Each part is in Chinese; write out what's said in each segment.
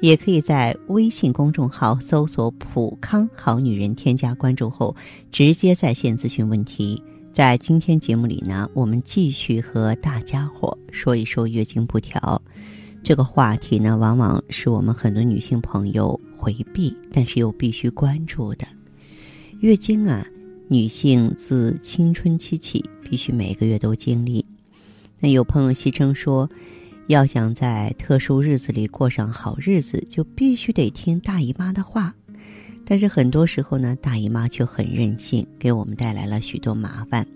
也可以在微信公众号搜索“普康好女人”，添加关注后直接在线咨询问题。在今天节目里呢，我们继续和大家伙说一说月经不调这个话题呢，往往是我们很多女性朋友回避，但是又必须关注的。月经啊，女性自青春期起必须每个月都经历。那有朋友戏称说。要想在特殊日子里过上好日子，就必须得听大姨妈的话。但是很多时候呢，大姨妈却很任性，给我们带来了许多麻烦。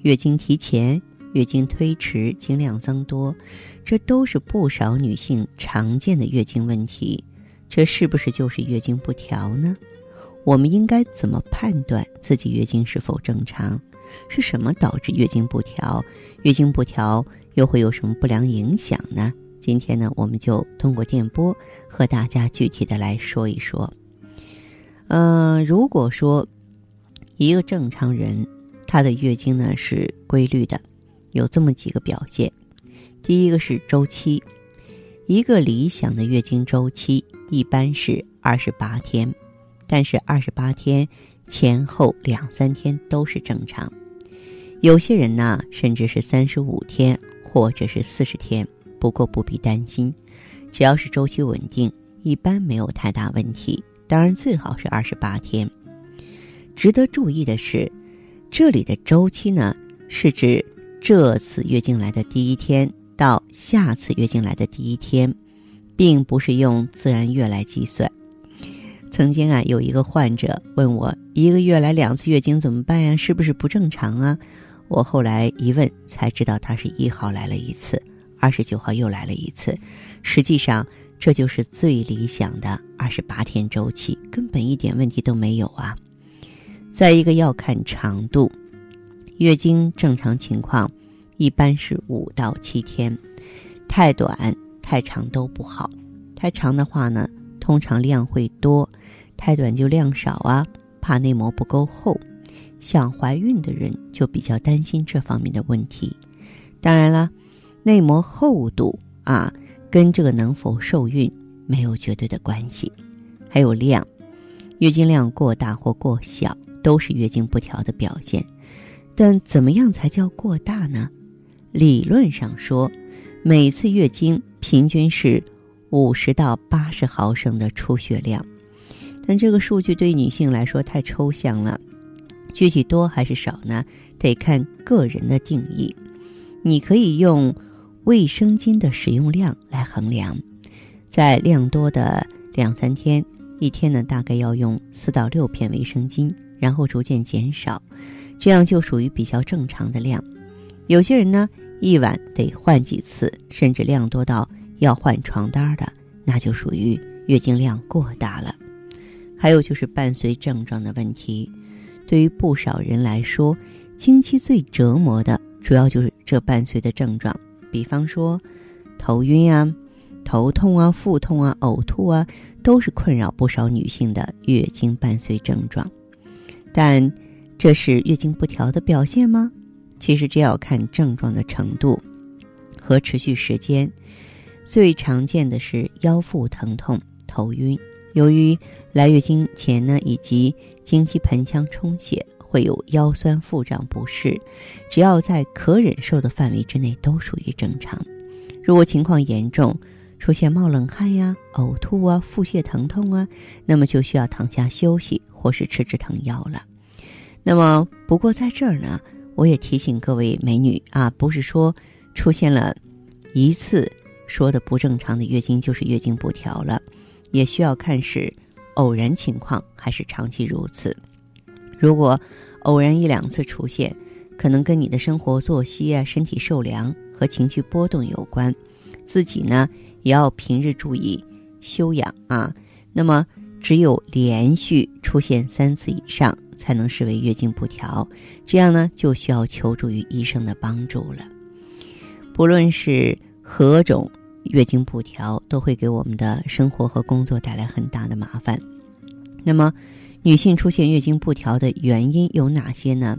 月经提前、月经推迟、经量增多，这都是不少女性常见的月经问题。这是不是就是月经不调呢？我们应该怎么判断自己月经是否正常？是什么导致月经不调？月经不调。又会有什么不良影响呢？今天呢，我们就通过电波和大家具体的来说一说。嗯，如果说一个正常人他的月经呢是规律的，有这么几个表现。第一个是周期，一个理想的月经周期一般是二十八天，但是二十八天前后两三天都是正常，有些人呢甚至是三十五天。或者是四十天，不过不必担心，只要是周期稳定，一般没有太大问题。当然，最好是二十八天。值得注意的是，这里的周期呢，是指这次月经来的第一天到下次月经来的第一天，并不是用自然月来计算。曾经啊，有一个患者问我，一个月来两次月经怎么办呀？是不是不正常啊？我后来一问才知道，他是一号来了一次，二十九号又来了一次。实际上，这就是最理想的二十八天周期，根本一点问题都没有啊。再一个要看长度，月经正常情况一般是五到七天，太短太长都不好。太长的话呢，通常量会多；太短就量少啊，怕内膜不够厚。想怀孕的人就比较担心这方面的问题。当然了，内膜厚度啊，跟这个能否受孕没有绝对的关系。还有量，月经量过大或过小都是月经不调的表现。但怎么样才叫过大呢？理论上说，每次月经平均是五十到八十毫升的出血量，但这个数据对女性来说太抽象了。具体多还是少呢？得看个人的定义。你可以用卫生巾的使用量来衡量，在量多的两三天，一天呢大概要用四到六片卫生巾，然后逐渐减少，这样就属于比较正常的量。有些人呢一晚得换几次，甚至量多到要换床单的，那就属于月经量过大了。还有就是伴随症状的问题。对于不少人来说，经期最折磨的主要就是这伴随的症状，比方说头晕啊、头痛啊、腹痛啊、呕吐啊，都是困扰不少女性的月经伴随症状。但这是月经不调的表现吗？其实这要看症状的程度和持续时间。最常见的是腰腹疼痛、头晕。由于来月经前呢，以及经期盆腔充血，会有腰酸腹胀不适，只要在可忍受的范围之内，都属于正常。如果情况严重，出现冒冷汗呀、呕吐啊、腹泻疼痛啊，那么就需要躺下休息或是吃止疼药了。那么，不过在这儿呢，我也提醒各位美女啊，不是说出现了一次说的不正常的月经就是月经不调了。也需要看是偶然情况还是长期如此。如果偶然一两次出现，可能跟你的生活作息啊、身体受凉和情绪波动有关。自己呢也要平日注意休养啊。那么只有连续出现三次以上，才能视为月经不调，这样呢就需要求助于医生的帮助了。不论是何种月经不调，都会给我们的生活和工作带来很大的麻烦。那么，女性出现月经不调的原因有哪些呢？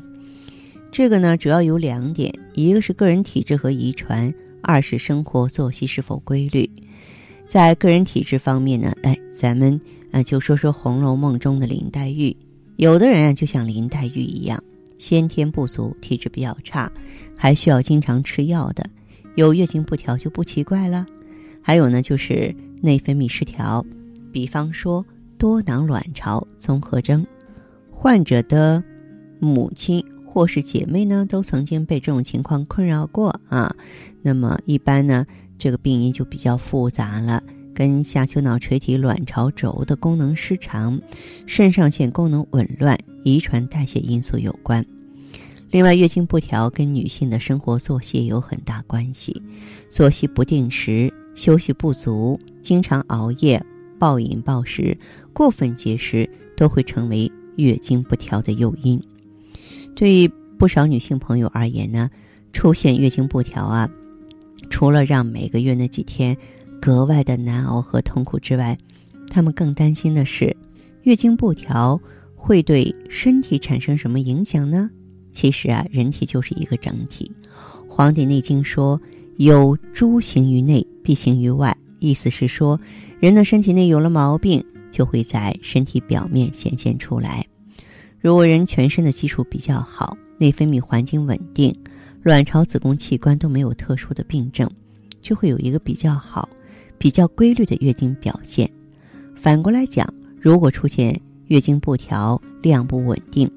这个呢，主要有两点：一个是个人体质和遗传，二是生活作息是否规律。在个人体质方面呢，哎，咱们啊就说说《红楼梦》中的林黛玉。有的人啊，就像林黛玉一样，先天不足，体质比较差，还需要经常吃药的，有月经不调就不奇怪了。还有呢，就是内分泌失调，比方说多囊卵巢综合征，患者的母亲或是姐妹呢，都曾经被这种情况困扰过啊。那么一般呢。这个病因就比较复杂了，跟下丘脑垂体卵巢轴的功能失常、肾上腺功能紊乱、遗传代谢因素有关。另外，月经不调跟女性的生活作息有很大关系，作息不定时、休息不足、经常熬夜、暴饮暴食、过分节食，都会成为月经不调的诱因。对于不少女性朋友而言呢，出现月经不调啊。除了让每个月那几天格外的难熬和痛苦之外，她们更担心的是，月经不调会对身体产生什么影响呢？其实啊，人体就是一个整体，《黄帝内经》说有诸行于内，必行于外，意思是说，人的身体内有了毛病，就会在身体表面显现出来。如果人全身的基础比较好，内分泌环境稳定。卵巢、子宫器官都没有特殊的病症，就会有一个比较好、比较规律的月经表现。反过来讲，如果出现月经不调、量不稳定，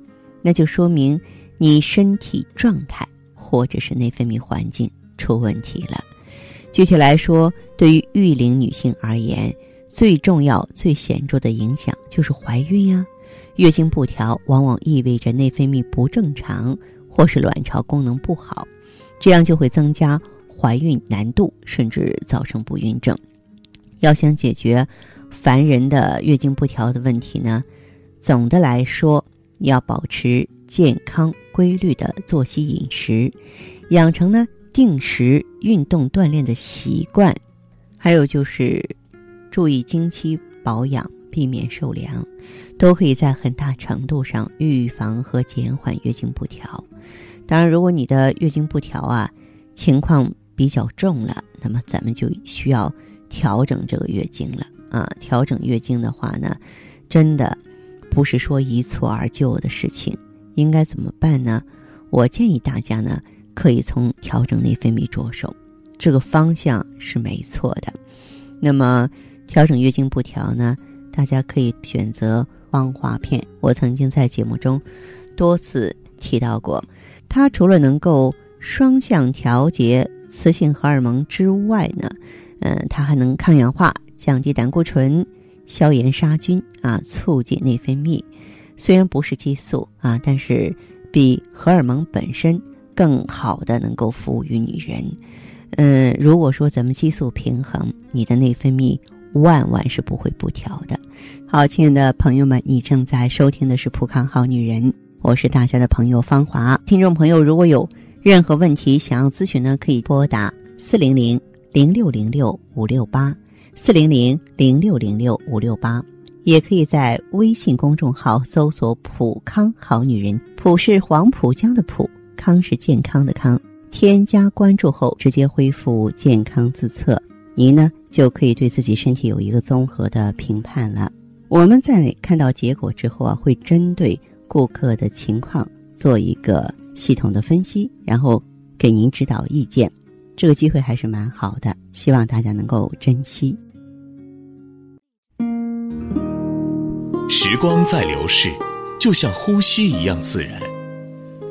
那就说明你身体状态或者是内分泌环境出问题了。具体来说，对于育龄女性而言，最重要、最显著的影响就是怀孕呀。月经不调往往意味着内分泌不正常。或是卵巢功能不好，这样就会增加怀孕难度，甚至造成不孕症。要想解决烦人的月经不调的问题呢，总的来说要保持健康规律的作息饮食，养成呢定时运动锻炼的习惯，还有就是注意经期保养，避免受凉，都可以在很大程度上预防和减缓月经不调。当然，如果你的月经不调啊，情况比较重了，那么咱们就需要调整这个月经了啊。调整月经的话呢，真的不是说一蹴而就的事情。应该怎么办呢？我建议大家呢，可以从调整内分泌着手，这个方向是没错的。那么调整月经不调呢，大家可以选择芳华片。我曾经在节目中多次提到过。它除了能够双向调节雌性荷尔蒙之外呢，嗯，它还能抗氧化、降低胆固醇、消炎杀菌啊，促进内分泌。虽然不是激素啊，但是比荷尔蒙本身更好的能够服务于女人。嗯，如果说咱们激素平衡，你的内分泌万万是不会不调的。好，亲爱的朋友们，你正在收听的是《普康好女人》。我是大家的朋友芳华，听众朋友如果有任何问题想要咨询呢，可以拨打四零零零六零六五六八四零零零六零六五六八，也可以在微信公众号搜索“普康好女人”，普是黄浦江的浦，康是健康的康，添加关注后直接恢复健康自测，您呢就可以对自己身体有一个综合的评判了。我们在看到结果之后啊，会针对。顾客的情况做一个系统的分析，然后给您指导意见，这个机会还是蛮好的，希望大家能够珍惜。时光在流逝，就像呼吸一样自然。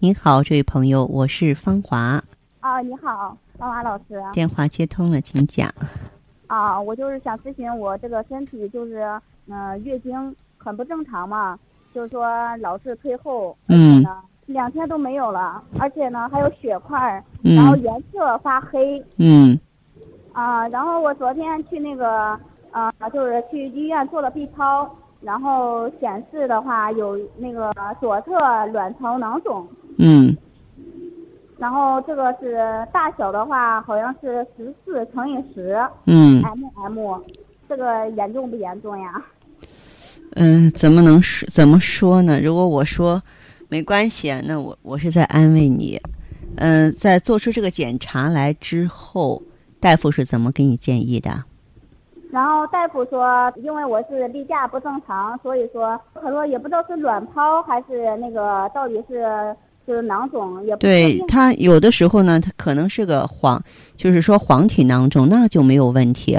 您好，这位朋友，我是芳华。啊，你好，芳华老师。电话接通了，请讲。啊，我就是想咨询我这个身体，就是嗯，月经很不正常嘛，就是说老是退后，嗯，两天都没有了，而且呢还有血块，然后颜色发黑，嗯，啊，然后我昨天去那个啊，就是去医院做了 B 超，然后显示的话有那个左侧卵巢囊肿。嗯，然后这个是大小的话，好像是十四乘以十，嗯，mm，这个严重不严重呀？嗯，怎么能说怎么说呢？如果我说没关系，那我我是在安慰你。嗯，在做出这个检查来之后，大夫是怎么给你建议的？然后大夫说，因为我是例假不正常，所以说他说也不知道是卵泡还是那个到底是。是囊肿也对它有的时候呢，它可能是个黄，就是说黄体囊肿，那就没有问题。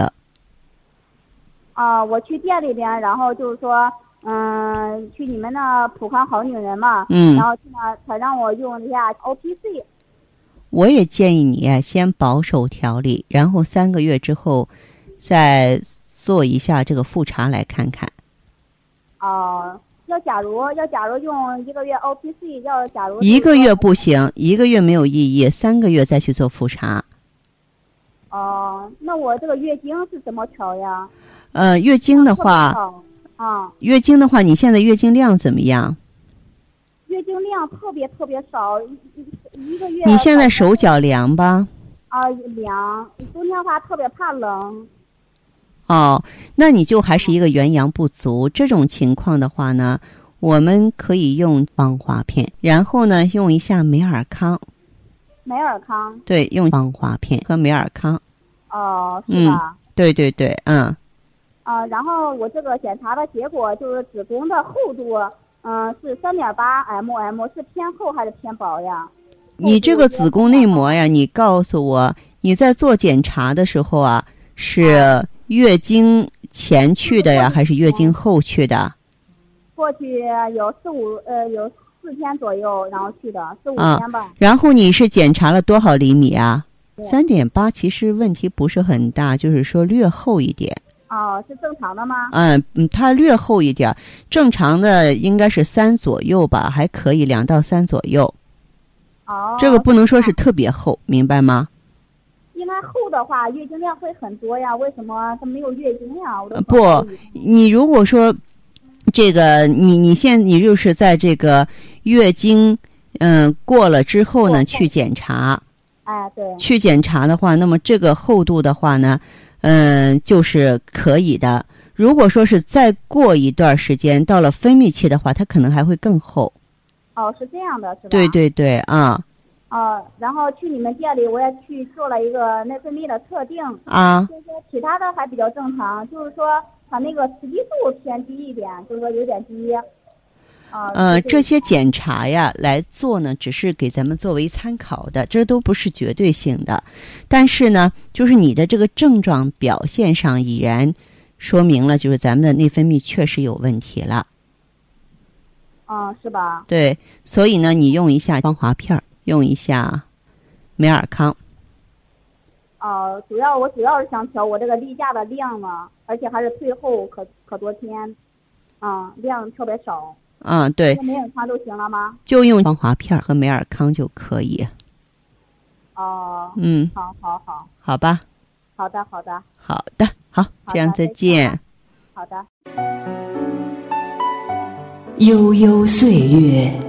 啊，我去店里边，然后就是说，嗯，去你们那普康好女人嘛，嗯，然后去那他让我用一下 O P C。我也建议你先保守调理，然后三个月之后再做一下这个复查来看看。哦。要假如要假如用一个月 O P C，要假如一个月不行，一个月没有意义，三个月再去做复查。哦，那我这个月经是怎么调呀？呃，月经的话，啊，月经的话，你现在月经量怎么样？月经量特别特别少，一一个月。你现在手脚凉吧？啊，凉。冬天的话特别怕冷。哦，那你就还是一个元阳不足。这种情况的话呢，我们可以用芳华片，然后呢，用一下美尔康。美尔康。对，用芳华片和美尔康。哦，是吧？对对对，嗯。啊，然后我这个检查的结果就是子宫的厚度，嗯，是三点八 mm，是偏厚还是偏薄呀？你这个子宫内膜呀，你告诉我，你在做检查的时候啊，是。月经前去的呀，还是月经后去的？过去有四五呃，有四天左右，然后去的四五天吧。然后你是检查了多少厘米啊？三点八，其实问题不是很大，就是说略厚一点。哦，是正常的吗？嗯嗯，它略厚一点，正常的应该是三左右吧，还可以，两到三左右。哦。这个不能说是特别厚，明白吗？厚的话，月经量会很多呀。为什么它没有月经呀？我都不，你如果说这个，你你现你就是在这个月经嗯过了之后呢，去检查。哎，对。去检查的话，那么这个厚度的话呢，嗯，就是可以的。如果说是再过一段时间，到了分泌期的话，它可能还会更厚。哦，是这样的，是吧？对对对，啊。哦，然后去你们店里，我也去做了一个内分泌的测定啊，就是说其他的还比较正常，就是说他那个雌激素偏低一点，就是说有点低。啊，呃，这些检查呀来做呢，只是给咱们作为参考的，这都不是绝对性的。但是呢，就是你的这个症状表现上已然说明了，就是咱们的内分泌确实有问题了。啊，是吧？对，所以呢，你用一下光华片儿。用一下美尔康。哦，主要我主要是想调我这个例假的量嘛，而且还是退后可可多天，啊，量特别少。嗯，对。美尔康就行了吗？就用防滑片和美尔康就可以。哦。嗯。好好好。好吧。好的，好的。好的，好，这样再见。好的。悠悠岁月。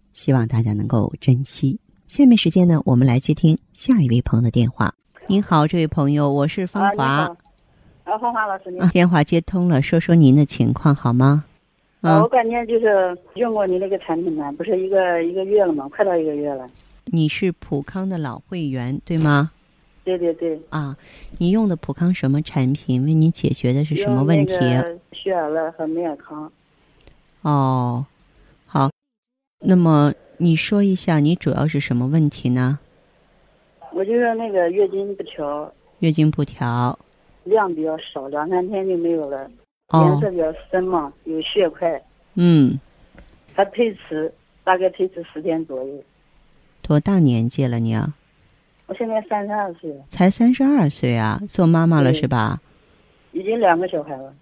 希望大家能够珍惜。下面时间呢，我们来接听下一位朋友的电话。您好，这位朋友，我是芳华。啊，芳华老师，你电话接通了，说说您的情况好吗？啊，我感觉就是用过你那个产品呢，不是一个一个月了吗？快到一个月了。你是普康的老会员对吗？对对对。啊，你用的普康什么产品？为您解决的是什么问题？血尔乐和美尔康。哦，好，那么你说一下，你主要是什么问题呢？我就是那个月经不调。月经不调。量比较少，两三天就没有了。颜色比较深嘛，有血块。嗯。还推迟，大概推迟十天左右。多大年纪了你？啊？我现在三十二岁。才三十二岁啊，做妈妈了是吧？已经两个小孩了。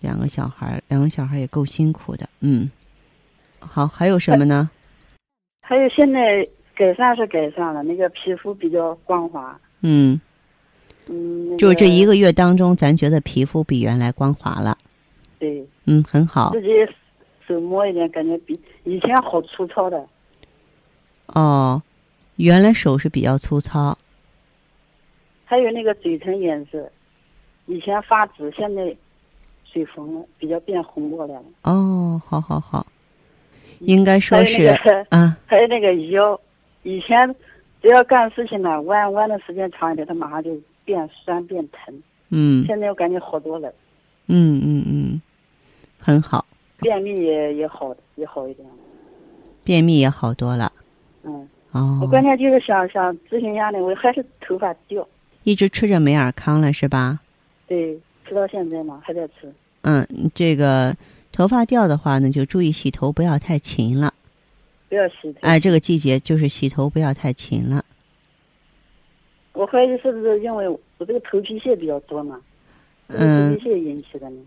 两个小孩，两个小孩也够辛苦的。嗯。好，还有什么呢？还有现在改善是改善了，那个皮肤比较光滑。嗯。嗯，就这一个月当中，咱觉得皮肤比原来光滑了。对。嗯，很好。自己手摸一点，感觉比以前好粗糙的。哦，原来手是比较粗糙。还有那个嘴唇颜色，以前发紫，现在水红了，比较变红过来了。哦，好好好，应该说是 啊。还有那个腰，以前只要干事情呢，弯弯的时间长一点，它马上就。变酸变疼，嗯，现在我感觉好多了，嗯嗯嗯，很好，便秘也也好也好一点，便秘也好多了，嗯，哦，我关键就是想想咨询一下呢，我还是头发掉，一直吃着美尔康了是吧？对，吃到现在嘛还在吃，嗯，这个头发掉的话呢，就注意洗头不要太勤了，不要洗头，哎，这个季节就是洗头不要太勤了。我怀疑是不是因为我这个头皮屑比较多嘛？头皮屑引起的呢？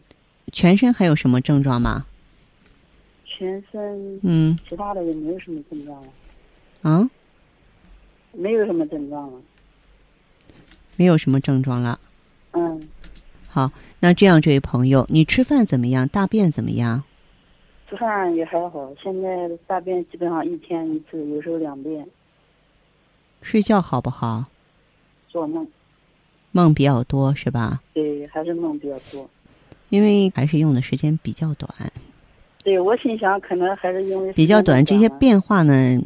全身还有什么症状吗？全身嗯，其他的也没有什么症状了。啊？没有什么症状了。没有什么症状了。嗯。好，那这样，这位朋友，你吃饭怎么样？大便怎么样？吃饭也还好，现在大便基本上一天一次，有时候两遍。睡觉好不好？做梦，梦比较多是吧？对，还是梦比较多。因为还是用的时间比较短。对，我心想可能还是因为比较短，这些变化呢，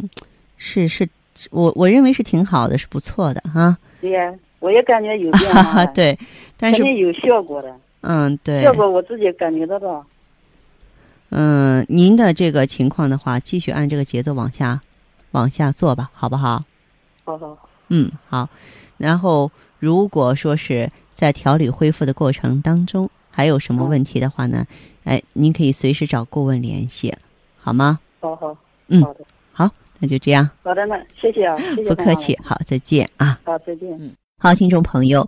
是是，我我认为是挺好的，是不错的哈。对呀，我也感觉有变化。对，但是有效果的。嗯，对。效果我自己感觉得到。嗯，您的这个情况的话，继续按这个节奏往下往下做吧，好不好？好好好。嗯，好。然后，如果说是在调理恢复的过程当中还有什么问题的话呢？哎，您可以随时找顾问联系，好吗？好好，嗯，好的，好，那就这样。好的，那谢谢啊，谢谢。不客气，好，再见啊。好，再见。嗯，好，听众朋友，